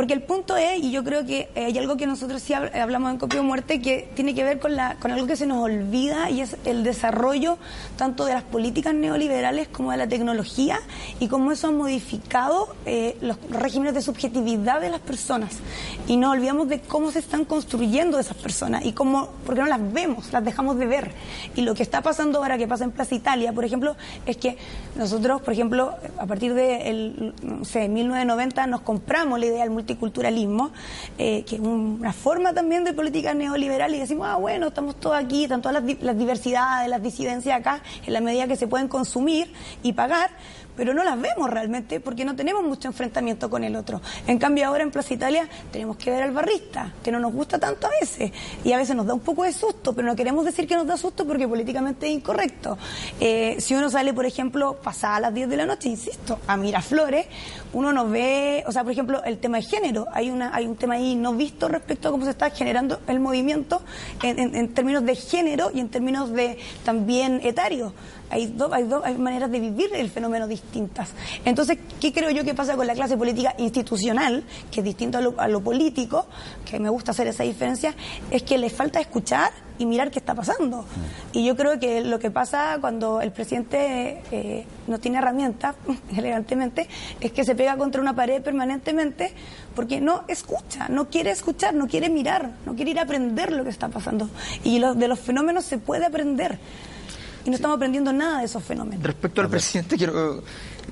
Porque el punto es, y yo creo que hay algo que nosotros sí hablamos en Copio Muerte, que tiene que ver con, la, con algo que se nos olvida y es el desarrollo tanto de las políticas neoliberales como de la tecnología y cómo eso ha modificado eh, los regímenes de subjetividad de las personas. Y no olvidamos de cómo se están construyendo esas personas y cómo, porque no las vemos, las dejamos de ver. Y lo que está pasando ahora, que pasa en Plaza Italia, por ejemplo, es que nosotros, por ejemplo, a partir de no sé, 1990 nos compramos la idea del multiculturalismo, eh, que es una forma también de política neoliberal, y decimos, ah, bueno, estamos todos aquí, están todas las, las diversidades, las disidencias acá, en la medida que se pueden consumir y pagar, pero no las vemos realmente porque no tenemos mucho enfrentamiento con el otro. En cambio ahora en Plaza Italia tenemos que ver al barrista, que no nos gusta tanto a veces y a veces nos da un poco de susto, pero no queremos decir que nos da susto porque políticamente es incorrecto. Eh, si uno sale, por ejemplo, pasada las 10 de la noche, insisto, a Miraflores, uno nos ve, o sea, por ejemplo, el tema de género, hay, una, hay un tema ahí no visto respecto a cómo se está generando el movimiento en, en términos de género y en términos de también etario hay dos, hay dos hay maneras de vivir el fenómeno distintas. Entonces, ¿qué creo yo que pasa con la clase política institucional, que es distinto a lo, político, que me gusta hacer esa diferencia, es que le falta escuchar y mirar qué está pasando. Mm. Y yo creo que lo que pasa cuando el presidente eh, no tiene herramientas, <laughs> elegantemente, es que se pega contra una pared permanentemente porque no escucha, no quiere escuchar, no quiere mirar, no quiere ir a aprender lo que está pasando. Y de los fenómenos se puede aprender y no estamos aprendiendo nada de esos fenómenos. Respecto al presidente, quiero,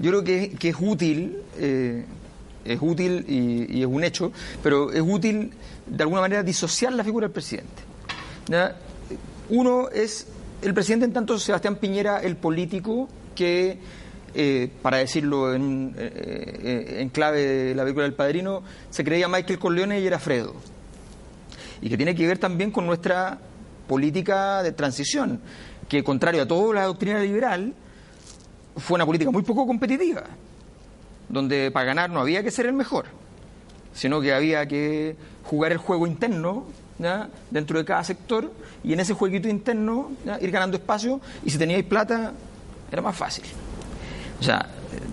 yo creo que, es útil, eh, es útil y, es un hecho, pero es útil de alguna manera disociar la figura del presidente. Uno es el presidente, en tanto Sebastián Piñera, el político que, eh, para decirlo en, eh, en clave de la película del padrino, se creía Michael Corleone y era Fredo. Y que tiene que ver también con nuestra política de transición que contrario a toda la doctrina liberal, fue una política muy poco competitiva, donde para ganar no había que ser el mejor, sino que había que jugar el juego interno dentro de cada sector y en ese jueguito interno ir ganando espacio y si teníais plata era más fácil. O sea,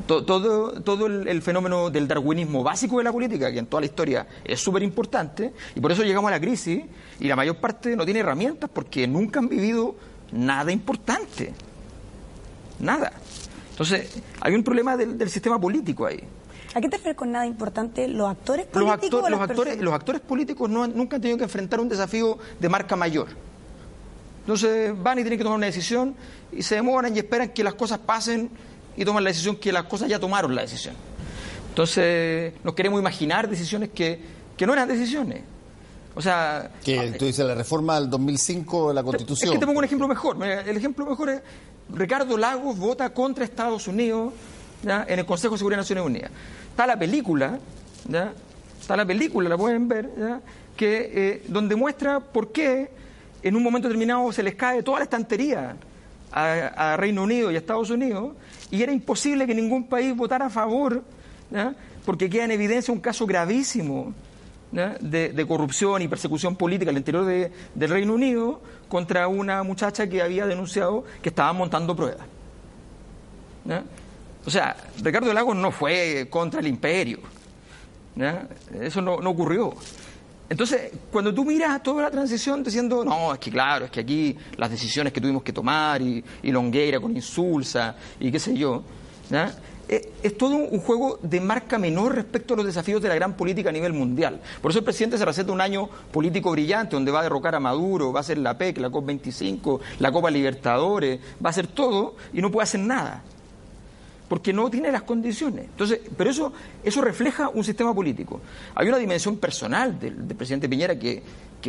todo, todo el, fenómeno del darwinismo básico de la política, que en toda la historia es súper importante, y por eso llegamos a la crisis, y la mayor parte no tiene herramientas porque nunca han vivido nada importante. Nada. Entonces, hay un problema del, sistema político ahí. ¿A qué te refieres con nada importante? ¿Los actores políticos? Los, actores, los actores políticos no, nunca han tenido que enfrentar un desafío de marca mayor. Entonces van y tienen que tomar una decisión y se demoran y esperan que las cosas pasen y toman la decisión que las cosas ya tomaron la decisión. Entonces nos queremos imaginar decisiones que, que no eran decisiones. O sea... Que tú dices la reforma del 2005 de la Constitución. Es que te pongo un ejemplo mejor. El ejemplo mejor es Ricardo Lagos vota contra Estados Unidos en el Consejo de Seguridad de Naciones Unidas. Está la película, ¿ya? está la película, la pueden ver, que eh, donde muestra por qué en un momento determinado se les cae toda la estantería a, Reino Unido y a Estados Unidos y era imposible que ningún país votara a favor, porque queda en evidencia un caso gravísimo de, corrupción y persecución política al interior del Reino Unido contra una muchacha que había denunciado que estaba montando pruebas. O sea, Ricardo Lagos no fue contra el imperio. Eso no, ocurrió. Entonces, cuando tú miras toda la transición diciendo, no, es que claro, es que aquí las decisiones que tuvimos que tomar y, y Longueira con Insulsa y qué sé yo, eh, es todo un juego de marca menor respecto a los desafíos de la gran política a nivel mundial. Por eso el presidente se receta un año político brillante, donde va a derrocar a Maduro, va a hacer la PEC, la COP25, la Copa Libertadores, va a hacer todo y no puede hacer nada. Porque no tiene las condiciones. Entonces, pero eso, eso refleja un sistema político. Hay una dimensión personal del presidente Piñera que,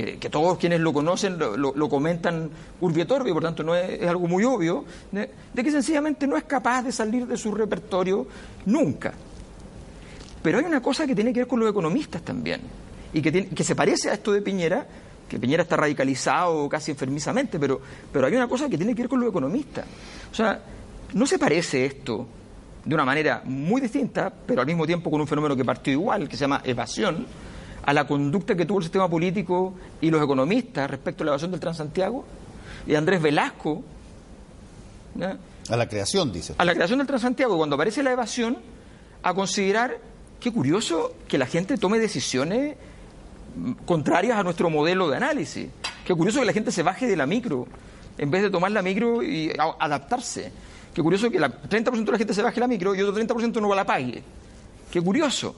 que, todos quienes lo conocen lo, comentan urbi por tanto no es, algo muy obvio, de, que sencillamente no es capaz de salir de su repertorio nunca. Pero hay una cosa que tiene que ver con los economistas también, y que, que se parece a esto de Piñera, que Piñera está radicalizado casi enfermizamente, pero, pero hay una cosa que tiene que ver con los economistas. O sea, no se parece esto de una manera muy distinta, pero al mismo tiempo con un fenómeno que partió igual, que se llama evasión, a la conducta que tuvo el sistema político y los economistas respecto a la evasión del Transantiago, y Andrés Velasco. A la creación, dice. A la creación del Transantiago, cuando aparece la evasión, a considerar, qué curioso que la gente tome decisiones contrarias a nuestro modelo de análisis. Qué curioso que la gente se baje de la micro en vez de tomar la micro y adaptarse. Qué curioso que el 30% de la gente se baje la micro y otro 30% no la pague. Qué curioso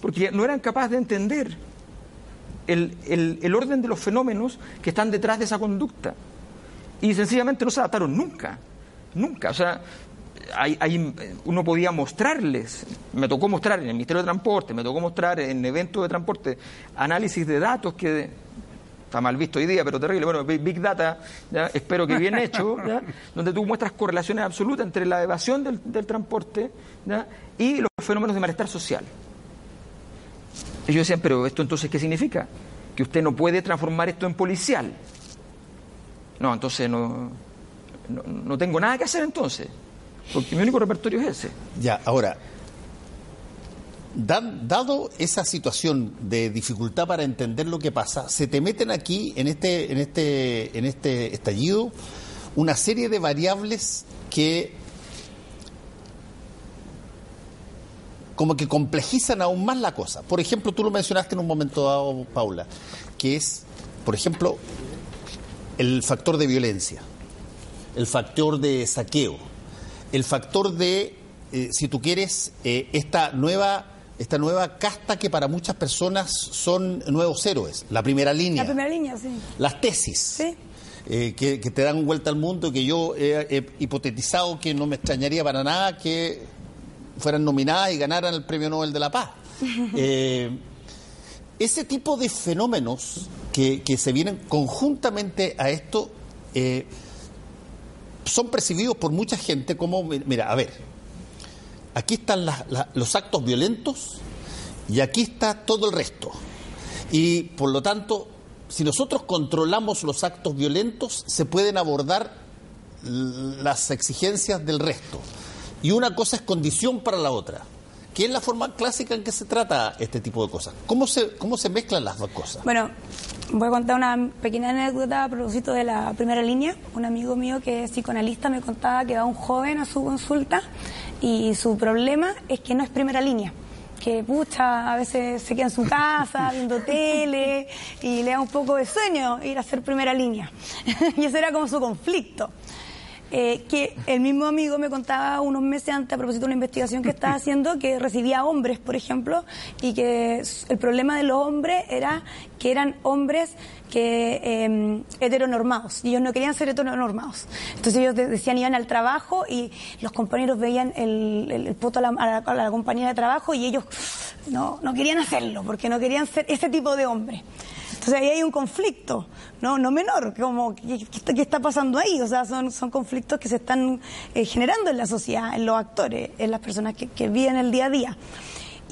porque no eran capaces de entender el, orden de los fenómenos que están detrás de esa conducta. Y sencillamente no se adaptaron nunca, nunca. O sea, uno podía mostrarles, me tocó mostrar en el Ministerio de Transporte, me tocó mostrar en eventos de transporte análisis de datos que está mal visto hoy día, pero terrible, bueno, Big Data, espero que bien hecho, <laughs> donde tú muestras correlaciones absolutas entre la evasión del, del transporte y los fenómenos de malestar social. Ellos decían, pero esto entonces, ¿qué significa? Que usted no puede transformar esto en policial. No, entonces no, no, tengo nada que hacer entonces, porque mi único repertorio es ese. Ya, ahora, dado esa situación de dificultad para entender lo que pasa, se te meten aquí en este, en este, en este estallido una serie de variables que como que complejizan aún más la cosa. Por ejemplo, tú lo mencionaste en un momento dado, Paula, que es, por ejemplo, el factor de violencia, el factor de saqueo, el factor de, eh, si tú quieres, eh, esta nueva esta nueva casta que para muchas personas son nuevos héroes, la primera línea. La primera línea, sí. Las tesis. Sí. Eh, que, que, te dan vuelta al mundo, que yo he hipotetizado que no me extrañaría para nada que fueran nominadas y ganaran el Premio Nobel de la Paz. <laughs> Eh, ese tipo de fenómenos que, se vienen conjuntamente a esto eh, son percibidos por mucha gente como, mira, a ver, aquí están los actos violentos y aquí está todo el resto. Y por lo tanto, si nosotros controlamos los actos violentos, se pueden abordar las exigencias del resto y una cosa es condición para la otra. ¿Qué es la forma clásica en que se trata este tipo de cosas? ¿Cómo se, cómo se mezclan las dos cosas? Bueno, voy a contar una pequeña anécdota a propósito de la primera línea. Un amigo mío que es psicoanalista me contaba que va un joven a su consulta Y su problema es que no es primera línea que pucha, a veces se queda en su casa <laughs> viendo tele y le da un poco de sueño ir a ser primera línea. <laughs> y ese era como su conflicto. Eh, que el mismo amigo me contaba unos meses antes a propósito de una investigación que estaba <laughs> haciendo que recibía hombres, por ejemplo, y que el problema de los hombres era que eran hombres que eh, heteronormados y ellos no querían ser heteronormados. Entonces ellos decían iban al trabajo y los compañeros veían el, el, poto a la, a, la, compañera de trabajo y ellos no, no querían hacerlo porque no querían ser ese tipo de hombre. Entonces ahí hay un conflicto, no, no menor, como ¿qué, qué está pasando ahí? O sea, son, son conflictos que se están eh, generando en la sociedad, en los actores, en las personas que, que viven el día a día.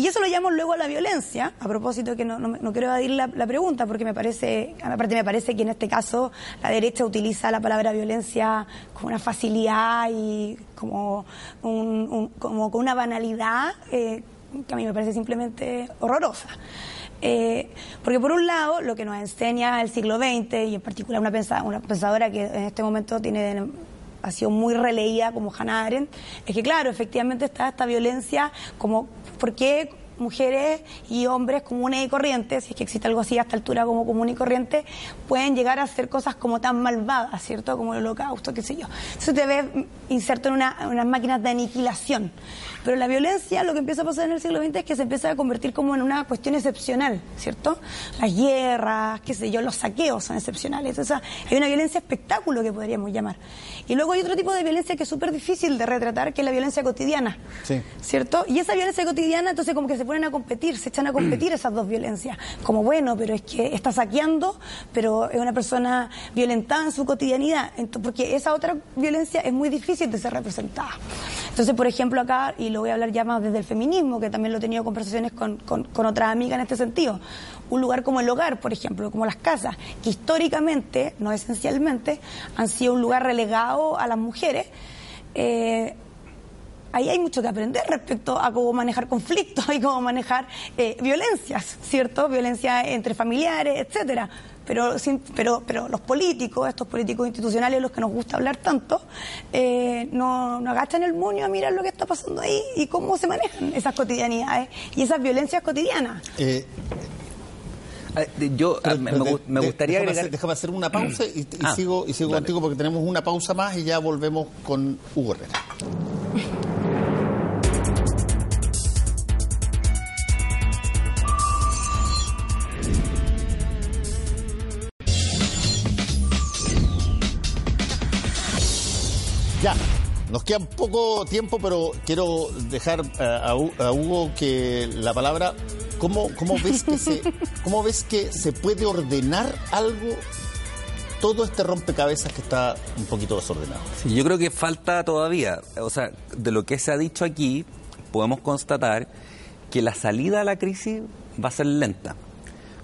Y eso lo llamo luego a la violencia, a propósito que no, no, no quiero evadir la, la, pregunta, porque me parece, aparte me parece que en este caso la derecha utiliza la palabra violencia con una facilidad y como, un, como con una banalidad eh, que a mí me parece simplemente horrorosa. Eh, porque por un lado, lo que nos enseña el siglo XX, y en particular una, pensa, una pensadora que en este momento tiene ha sido muy releída como Hannah Arendt, es que claro, efectivamente está esta violencia como, ¿por qué mujeres y hombres comunes y corrientes, si es que existe algo así a esta altura como común y corriente, pueden llegar a hacer cosas como tan malvadas, ¿cierto? Como el holocausto, qué sé yo. Eso te ves inserto en una, unas máquinas de aniquilación. Pero la violencia, lo que empieza a pasar en el siglo XX es que se empieza a convertir como en una cuestión excepcional, ¿cierto? Las guerras, qué sé yo, los saqueos son excepcionales. O sea, hay una violencia espectáculo que podríamos llamar. Y luego hay otro tipo de violencia que es súper difícil de retratar, que es la violencia cotidiana, sí. ¿cierto? Y esa violencia cotidiana, entonces como que se ponen a competir, se echan a competir esas dos violencias. Como bueno, pero es que está saqueando, pero es una persona violentada en su cotidianidad, entonces, porque esa otra violencia es muy difícil de ser representada. Entonces, por ejemplo, acá, y lo voy a hablar ya más desde el feminismo, que también lo he tenido conversaciones con, con, con otras amigas en este sentido, un lugar como el hogar, por ejemplo, como las casas, que históricamente, no esencialmente, han sido un lugar relegado a las mujeres, eh, ahí hay mucho que aprender respecto a cómo manejar conflictos <laughs> y cómo manejar eh, violencias, ¿cierto? Violencia entre familiares, etcétera. Pero, sin, pero, pero los políticos, estos políticos institucionales, los que nos gusta hablar tanto, eh, no, no agachan el moño a mirar lo que está pasando ahí y cómo se manejan esas cotidianidades y esas violencias cotidianas. Eh, yo pero, me, de, me, gustaría déjame agregar... hacer, déjame hacer una pausa y, y Ah, sigo, y sigo dale. contigo porque tenemos una pausa más y ya volvemos con Hugo Herrera. Nos queda poco tiempo, pero quiero dejar a, a Hugo que la palabra. ¿Cómo, cómo, ves que se, <laughs> ¿Cómo ves que se puede ordenar algo, todo este rompecabezas que está un poquito desordenado? Sí, yo creo que falta todavía, o sea, de lo que se ha dicho aquí, podemos constatar que la salida a la crisis va a ser lenta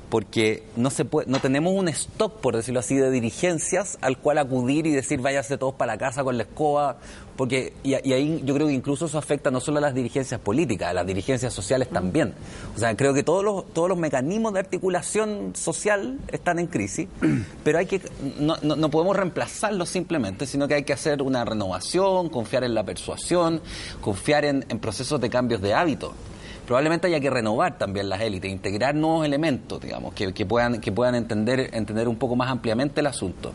porque no se puede, no tenemos un stock, por decirlo así, de dirigencias al cual acudir y decir váyase todos para la casa con la escoba, porque y, y, ahí yo creo que incluso eso afecta no solo a las dirigencias políticas, a las dirigencias sociales también. O sea, creo que todos los todos los mecanismos de articulación social están en crisis, <clears throat> pero hay que no, no, no podemos reemplazarlos simplemente, sino que hay que hacer una renovación, confiar en la persuasión, confiar en, en procesos de cambios de hábitos probablemente haya que renovar también las élites, integrar nuevos elementos, digamos, que, puedan, que puedan entender, entender un poco más ampliamente el asunto.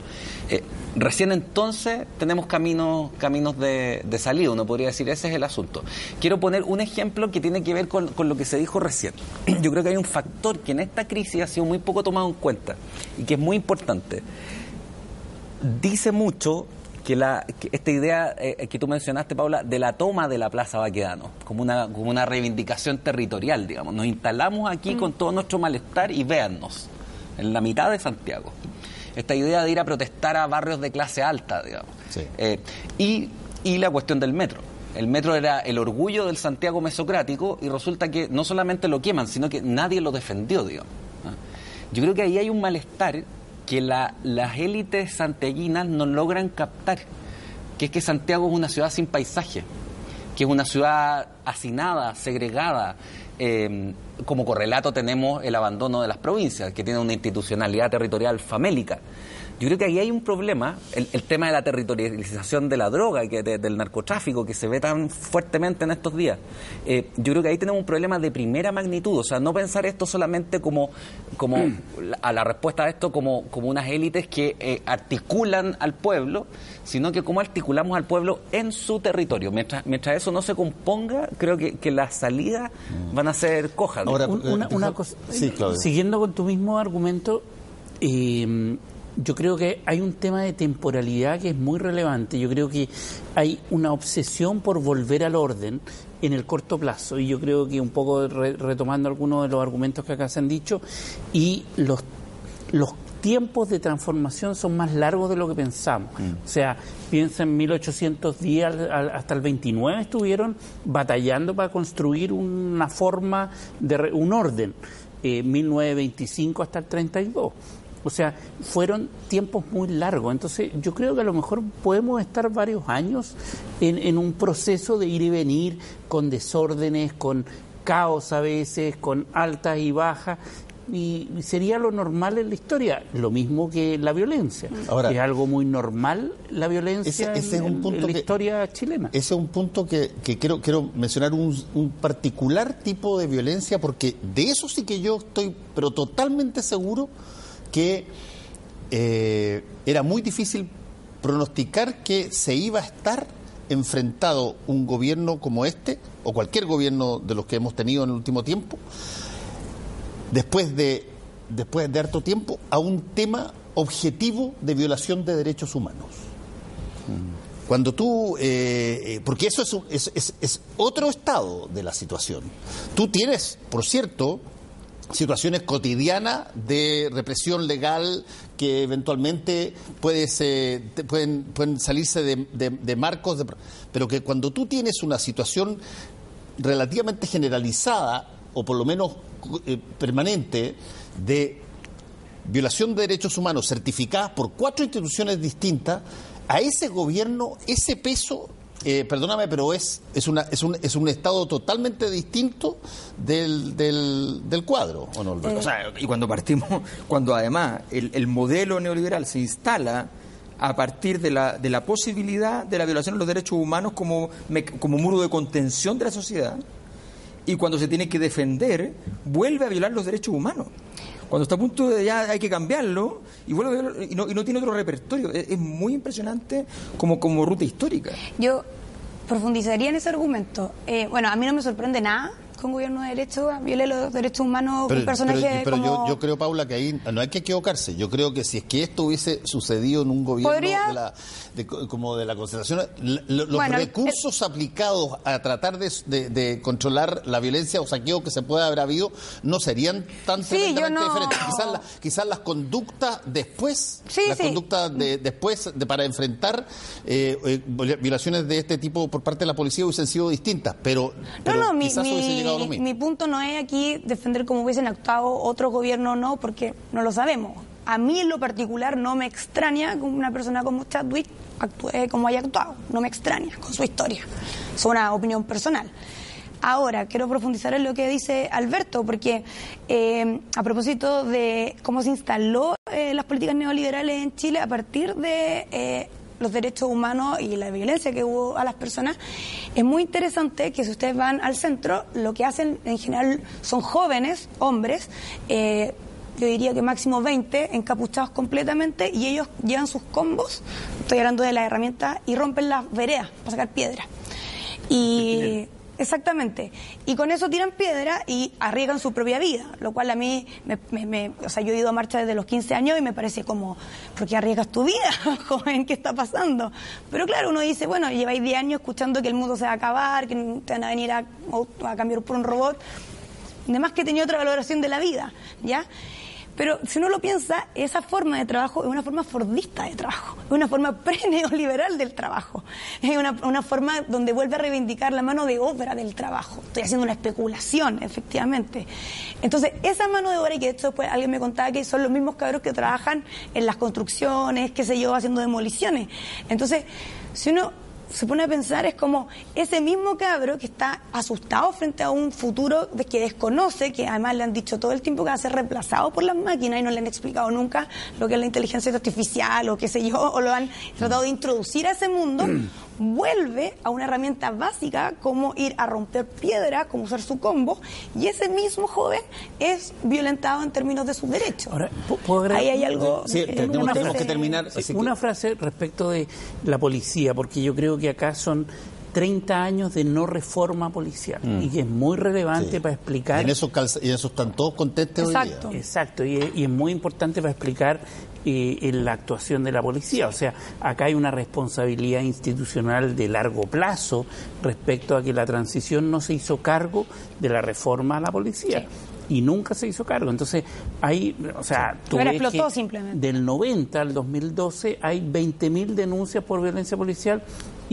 Eh, recién entonces tenemos caminos, caminos de, de, salida, uno podría decir, ese es el asunto. Quiero poner un ejemplo que tiene que ver con, con lo que se dijo recién. <clears throat> Yo creo que hay un factor que en esta crisis ha sido muy poco tomado en cuenta y que es muy importante. Dice mucho que, la, que esta idea eh, que tú mencionaste, Paula, de la toma de la Plaza Baquedano, como una, como una reivindicación territorial, digamos. Nos instalamos aquí mm. con todo nuestro malestar y véannos, en la mitad de Santiago. Esta idea de ir a protestar a barrios de clase alta, digamos. Sí. Eh, y, y la cuestión del metro. El metro era el orgullo del Santiago mesocrático y resulta que no solamente lo queman, sino que nadie lo defendió, digamos. Yo creo que ahí hay un malestar que la, las élites santiaguinas no logran captar, que es que Santiago es una ciudad sin paisaje, que es una ciudad hacinada, segregada. Eh, como correlato tenemos el abandono de las provincias, que tiene una institucionalidad territorial famélica. Yo creo que ahí hay un problema, el, tema de la territorialización de la droga, que del narcotráfico, que se ve tan fuertemente en estos días. Eh, yo creo que ahí tenemos un problema de primera magnitud, o sea, no pensar esto solamente como, como a la respuesta a esto como, como unas élites que eh, articulan al pueblo, sino que cómo articulamos al pueblo en su territorio. Mientras, mientras eso no se componga, creo que, que las salidas van a ser cojas. Ahora, una, una cosa, siguiendo con tu mismo argumento, eh, yo creo que hay un tema de temporalidad que es muy relevante. Yo creo que hay una obsesión por volver al orden en el corto plazo y yo creo que un poco retomando algunos de los argumentos que acá se han dicho y los los tiempos de transformación son más largos de lo que pensamos. Mm. O sea, piensa en 1810 hasta el 29 estuvieron batallando para construir una forma de un orden. 1925 eh, hasta el 32. O sea, fueron tiempos muy largos. Entonces, yo creo que a lo mejor podemos estar varios años en, en un proceso de ir y venir con desórdenes, con caos a veces, con altas y bajas, y sería lo normal en la historia, lo mismo que la violencia. es algo muy normal la violencia en, la historia chilena. Ese es un punto que, quiero, quiero mencionar, un, particular tipo de violencia, porque de eso sí que yo estoy, pero totalmente seguro que eh, era muy difícil pronosticar que se iba a estar enfrentado un gobierno como este, o cualquier gobierno de los que hemos tenido en el último tiempo, después de, después de harto tiempo, a un tema objetivo de violación de derechos humanos. Cuando tú, eh, eh, porque eso es, otro estado de la situación. Tú tienes, por cierto, situaciones cotidianas de represión legal que eventualmente puede pueden, pueden salirse de, marcos, pero que cuando tú tienes una situación relativamente generalizada, o por lo menos eh, permanente, de violación de derechos humanos certificadas por cuatro instituciones distintas, a ese gobierno ese peso eh, perdóname, pero es, es, una, es, un, es un estado totalmente distinto del, del, cuadro, ¿o no, o sea, y cuando partimos, <laughs> cuando además el, el modelo neoliberal se instala a partir de la, de la posibilidad de la violación de los derechos humanos como, como muro de contención de la sociedad, y cuando se tiene que defender, vuelve a violar los derechos humanos. Cuando está a punto de ya hay que cambiarlo y vuelve y no, y no tiene otro repertorio. Es, muy impresionante como, como ruta histórica. Yo profundizaría en ese argumento. Eh, bueno, a mí no me sorprende nada con gobierno de derecho viole los derechos humanos pero, un personaje pero, yo, yo, creo Paula que ahí no hay que equivocarse. Yo creo que si es que esto hubiese sucedido en un gobierno de la, como de la concentración los recursos aplicados a tratar de, controlar la violencia o saqueo que se puede haber habido no serían tan tremendamente diferentes. Quizás, quizás las conductas después las conductas de, después de, para enfrentar eh, eh, violaciones de este tipo por parte de la policía hubiesen sido distintas pero, quizás hubiese llegado mi, punto no es aquí defender cómo hubiesen actuado otros gobiernos o no, porque no lo sabemos. A mí en lo particular no me extraña que una persona como Chadwick actúe como haya actuado. No me extraña con su historia. Es una opinión personal. Ahora, quiero profundizar en lo que dice Alberto, porque eh, a propósito de cómo se instaló eh, las políticas neoliberales en Chile a partir de eh, los derechos humanos y la violencia que hubo a las personas, es muy interesante que si ustedes van al centro, lo que hacen en general son jóvenes, hombres, eh, yo diría que máximo 20, encapuchados completamente, y ellos llevan sus combos, estoy hablando de las herramientas, y rompen las veredas para sacar piedra. Y Exactamente. Y con eso tiran piedra y arriesgan su propia vida, lo cual a mí, me, o sea, yo he ido a marcha desde los 15 años y me parece como, ¿por qué arriesgas tu vida, <laughs> joven? ¿Qué está pasando? Pero claro, uno dice, bueno, lleváis 10 años escuchando que el mundo se va a acabar, que te van a venir a, a cambiar por un robot. Además que tenía otra valoración de la vida, ¿ya? Pero si uno lo piensa, esa forma de trabajo es una forma fordista de trabajo, es una forma <laughs> pre-neoliberal del trabajo, es una, una, forma donde vuelve a reivindicar la mano de obra del trabajo. Estoy haciendo una especulación, efectivamente. Entonces, esa mano de obra, y que hecho después alguien me contaba que son los mismos cabros que trabajan en las construcciones, qué sé yo, haciendo demoliciones. Entonces, si uno se pone a pensar, es como ese mismo cabro que está asustado frente a un futuro de que desconoce, que además le han dicho todo el tiempo que va a ser reemplazado por las máquinas y no le han explicado nunca lo que es la inteligencia artificial o qué sé yo, o lo han tratado de introducir a ese mundo, <clears throat> vuelve a una herramienta básica como ir a romper piedra, como usar su combo, y ese mismo joven es violentado en términos de sus derechos. Ahora, ¿pu- ¿puedo agregar? Ahí hay algo... Sí, eh, tenemos, una tenemos que frase- terminar. Sí, así que- una frase respecto de la policía, porque yo creo que acá son 30 años de no reforma policial y que es muy relevante Sí. para Y explicar. en eso, calza- y en eso están todos contentos hoy Exacto. día. Exacto, y es, y es muy importante para explicar eh, en la actuación de la policía. O sea, acá hay una responsabilidad institucional de largo plazo respecto a que la transición no se hizo cargo de la reforma a la policía. Y nunca se hizo cargo. Entonces, hay, o sea, tú ves explotó que simplemente. del 90 al 2012 hay 20.000 denuncias por violencia policial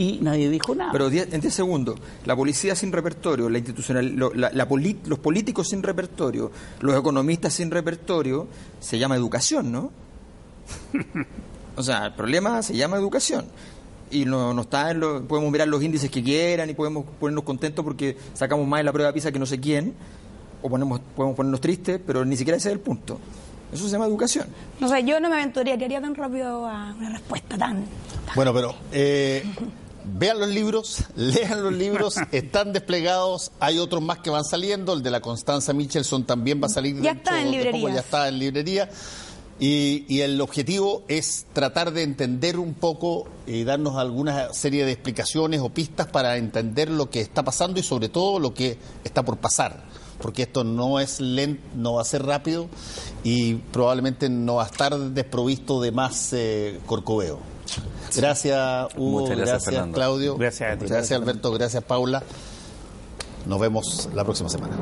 y nadie dijo nada. Pero en 10 segundos, la policía sin repertorio, la institucional, lo- la- la poli- los políticos sin repertorio, los economistas sin repertorio, se llama educación, ¿no? <laughs> o sea, el problema se llama educación. Y no, no está en lo- podemos mirar los índices que quieran y podemos ponernos contentos porque sacamos más en la prueba PISA que no sé quién, o ponemos, podemos ponernos tristes, pero ni siquiera ese es el punto. Eso se llama educación. No sé, yo no me aventuraría tan rápido a una respuesta tan... Bueno, pero eh, <laughs> vean los libros, <laughs> lean los libros, <laughs> están desplegados, hay otros más que van saliendo, el de la Constanza Michelson también va a salir Ya está en poco, librerías. ya está en librería. Y, y el objetivo es tratar de entender un poco y darnos alguna serie de explicaciones o pistas para entender lo que está pasando y sobre todo lo que está por pasar. Porque esto no es lento, no va a ser rápido y probablemente no va a estar desprovisto de más eh, corcoveo. Gracias, Hugo. Muchas gracias. Claudio. Gracias a ti. Gracias, Alberto. Gracias, Paula. Nos vemos la próxima semana.